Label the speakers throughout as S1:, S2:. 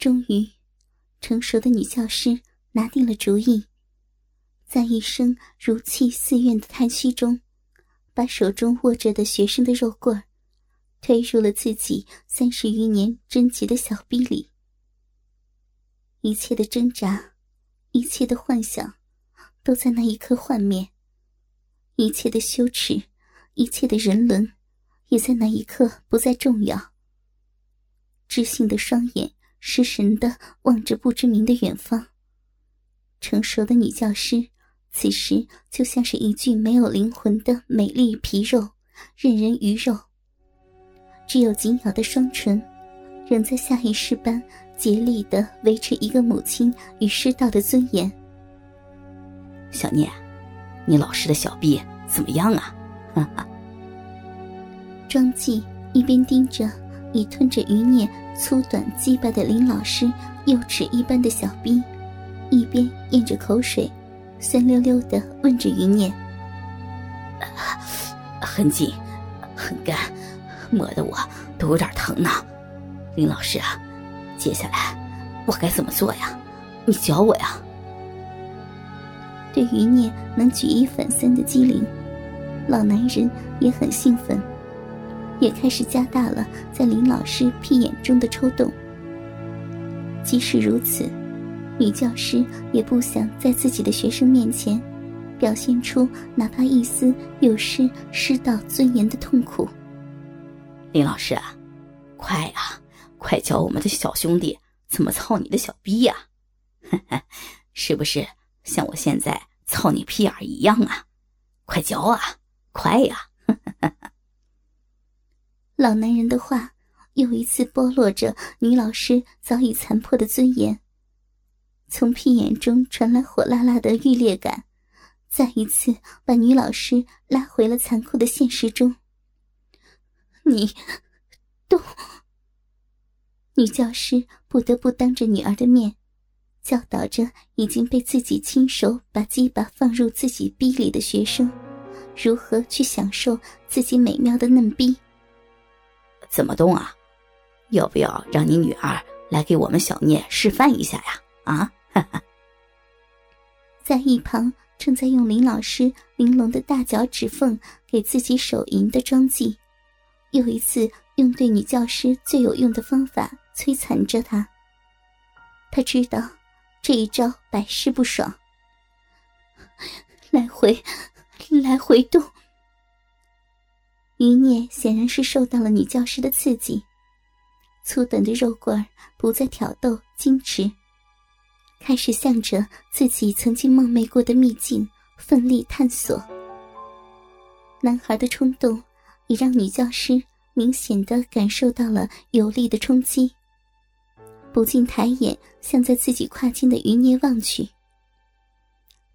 S1: 终于，成熟的女教师拿定了主意，在一声如泣似怨的叹息中，把手中握着的学生的肉棍推入了自己三十余年贞洁的小臂里。一切的挣扎，一切的幻想，都在那一刻幻灭；一切的羞耻，一切的人伦，也在那一刻不再重要。知性的双眼失神的望着不知名的远方。成熟的女教师，此时就像是一具没有灵魂的美丽皮肉，任人鱼肉。只有紧咬的双唇，仍在下意识般。竭力的维持一个母亲与师道的尊严。
S2: 小念，你老师的小臂怎么样啊？哈哈。
S1: 庄纪一边盯着已吞着余孽粗短鸡巴的林老师幼齿一般的小臂，一边咽着口水，酸溜溜的问着余孽：“
S2: 很紧，很干，磨得我都有点疼呢。林老师啊。”接下来我该怎么做呀？你教我呀。
S1: 对余孽能举一反三的机灵，老男人也很兴奋，也开始加大了在林老师屁眼中的抽动。即使如此，女教师也不想在自己的学生面前表现出哪怕一丝有失师道尊严的痛苦。
S2: 林老师啊，快啊！快教我们的小兄弟怎么操你的小逼呀！是不是像我现在操你屁眼一样啊？快教啊！快呀！
S1: 老男人的话又一次剥落着女老师早已残破的尊严。从屁眼中传来火辣辣的欲裂感，再一次把女老师拉回了残酷的现实中。你，都。女教师不得不当着女儿的面，教导着已经被自己亲手把鸡巴放入自己逼里的学生，如何去享受自己美妙的嫩逼。
S2: 怎么动啊？要不要让你女儿来给我们小聂示范一下呀？啊！
S1: 哈 哈在一旁正在用林老师玲珑的大脚趾缝给自己手淫的庄纪，又一次用对女教师最有用的方法。摧残着他。他知道这一招百试不爽。来回，来回动。余孽显然是受到了女教师的刺激，粗短的肉棍不再挑逗矜持，开始向着自己曾经梦寐过的秘境奋力探索。男孩的冲动也让女教师明显的感受到了有力的冲击。不禁抬眼向在自己跨境的余孽望去，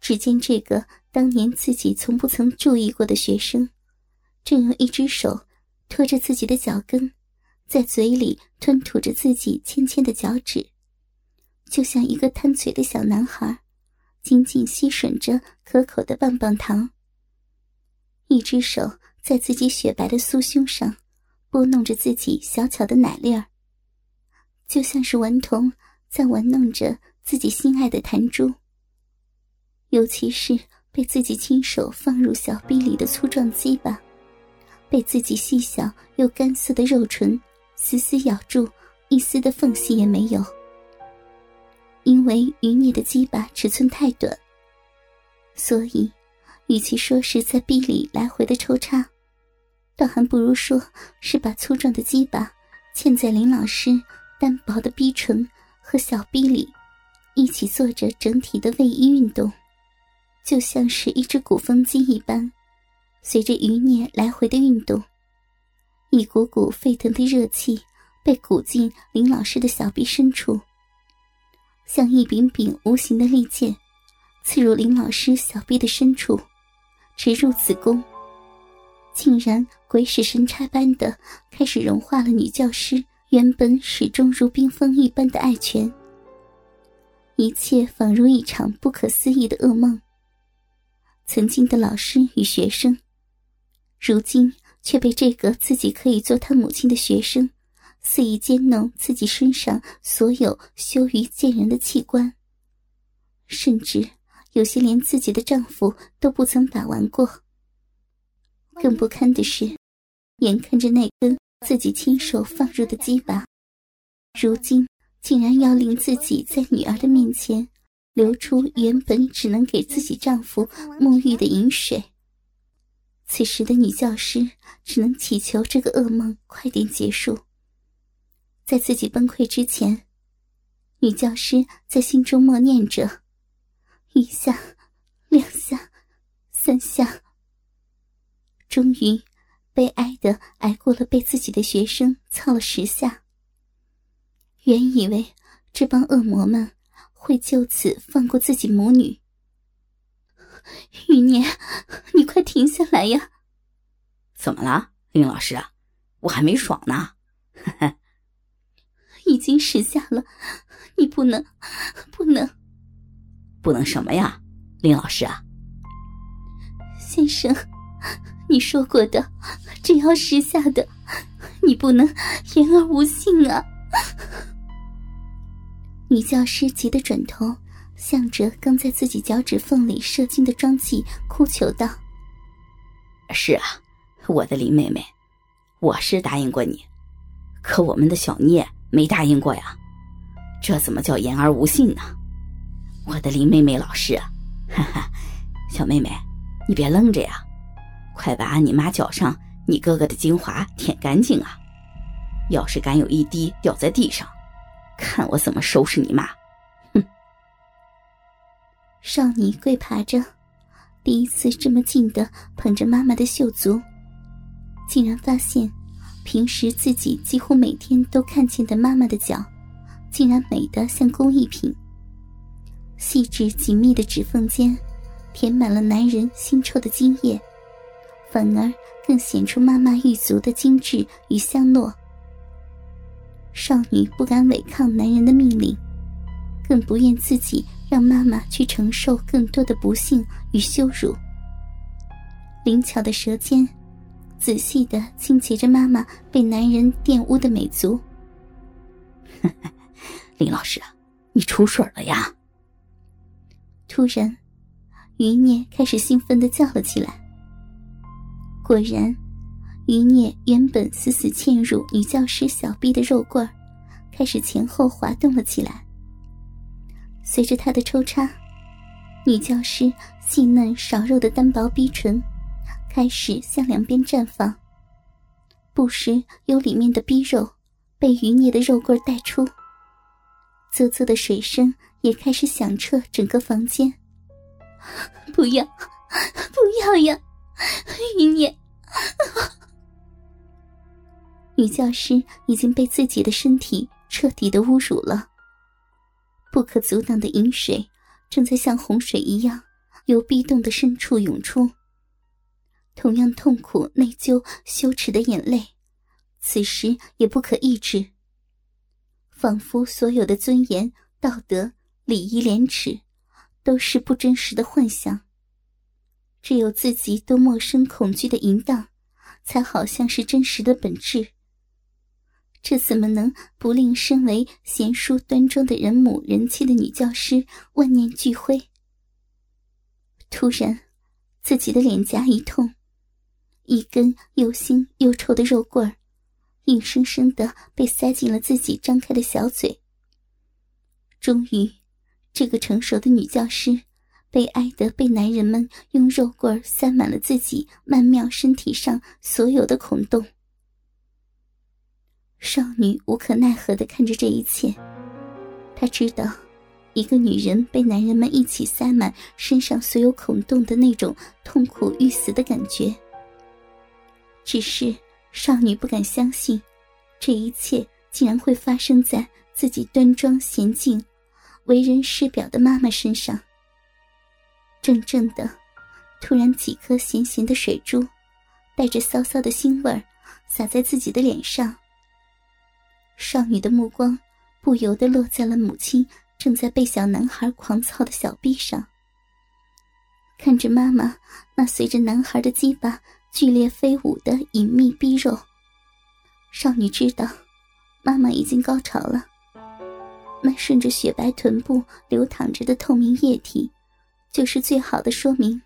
S1: 只见这个当年自己从不曾注意过的学生，正用一只手托着自己的脚跟，在嘴里吞吐着自己纤纤的脚趾，就像一个贪嘴的小男孩，紧紧吸吮着可口的棒棒糖。一只手在自己雪白的酥胸上拨弄着自己小巧的奶粒儿。就像是顽童在玩弄着自己心爱的弹珠，尤其是被自己亲手放入小臂里的粗壮鸡巴，被自己细小又干涩的肉唇死死咬住，一丝的缝隙也没有。因为余孽的鸡巴尺寸太短，所以与其说是在臂里来回的抽插，倒还不如说是把粗壮的鸡巴嵌在林老师。单薄的逼唇和小逼里一起做着整体的位移运动，就像是一只鼓风机一般，随着余孽来回的运动，一股股沸腾的热气被鼓进林老师的小臂深处，像一柄柄无形的利剑，刺入林老师小臂的深处，直入子宫，竟然鬼使神差般的开始融化了女教师。原本始终如冰封一般的爱泉，一切仿如一场不可思议的噩梦。曾经的老师与学生，如今却被这个自己可以做他母亲的学生肆意奸弄自己身上所有羞于见人的器官，甚至有些连自己的丈夫都不曾把玩过。更不堪的是，眼看着那根自己亲手放入的鸡巴，如今竟然要令自己在女儿的面前流出原本只能给自己丈夫沐浴的饮水。此时的女教师只能祈求这个噩梦快点结束。在自己崩溃之前，女教师在心中默念着：一下，两下，三下。终于，悲哀的挨过了被自己的学生操了十下。原以为这帮恶魔们会就此放过自己母女。余念，停下来呀！
S2: 怎么了，林老师？我还没爽呢。
S1: 已经十下了，你不能，不能，
S2: 不能什么呀，林老师啊？
S1: 先生，你说过的，只要十下的，你不能言而无信啊！女教师急得转头。向着刚在自己脚趾缝里射精的庄纪哭求道：“
S2: 是啊，我的林妹妹，我是答应过你，可我们的小聂没答应过呀，这怎么叫言而无信呢？我的林妹妹老师，哈哈，小妹妹，你别愣着呀，快把你妈脚上你哥哥的精华舔干净啊！要是敢有一滴掉在地上，看我怎么收拾你妈！”
S1: 哼少女跪爬着，第一次这么近的捧着妈妈的秀足，竟然发现，平时自己几乎每天都看见的妈妈的脚，竟然美得像工艺品。细致紧密的指缝间，填满了男人腥臭的精液，反而更显出妈妈玉足的精致与香糯。少女不敢违抗男人的命令，更不愿自己。让妈妈去承受更多的不幸与羞辱。灵巧的舌尖，仔细的清洁着妈妈被男人玷污的美足。
S2: 林老师，你出水了呀！
S1: 突然，余孽开始兴奋的叫了起来。果然，余孽原本死死嵌入女教师小臂的肉棍，开始前后滑动了起来。随着他的抽插，女教师细嫩少肉的单薄逼唇开始向两边绽放，不时有里面的逼肉被余孽的肉棍带出，啧啧的水声也开始响彻整个房间。不要，不要呀，余孽！女教师已经被自己的身体彻底的侮辱了。不可阻挡的饮水正在像洪水一样由壁洞的深处涌出。同样痛苦、内疚、羞耻的眼泪，此时也不可抑制。仿佛所有的尊严、道德、礼仪、廉耻，都是不真实的幻想。只有自己都陌生、恐惧的淫荡，才好像是真实的本质。这怎么能不令身为贤淑端庄的人母人妻的女教师万念俱灰？突然，自己的脸颊一痛，一根又腥又臭的肉棍儿，硬生生的被塞进了自己张开的小嘴。终于，这个成熟的女教师悲哀的被男人们用肉棍儿塞满了自己曼妙身体上所有的孔洞。少女无可奈何的看着这一切，她知道，一个女人被男人们一起塞满身上所有孔洞的那种痛苦欲死的感觉。只是少女不敢相信，这一切竟然会发生在自己端庄娴静、为人师表的妈妈身上。怔怔的，突然几颗咸咸的水珠，带着骚骚的腥味儿，洒在自己的脸上。少女的目光不由得落在了母亲正在被小男孩狂操的小臂上，看着妈妈那随着男孩的鸡巴剧烈飞舞的隐秘逼肉，少女知道，妈妈已经高潮了。那顺着雪白臀部流淌着的透明液体，就是最好的说明。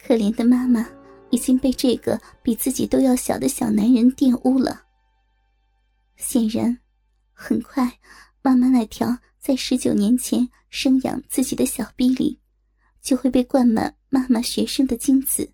S1: 可怜的妈妈已经被这个比自己都要小的小男人玷污了。显然，很快，妈妈那条在十九年前生养自己的小臂里，就会被灌满妈妈学生的精子。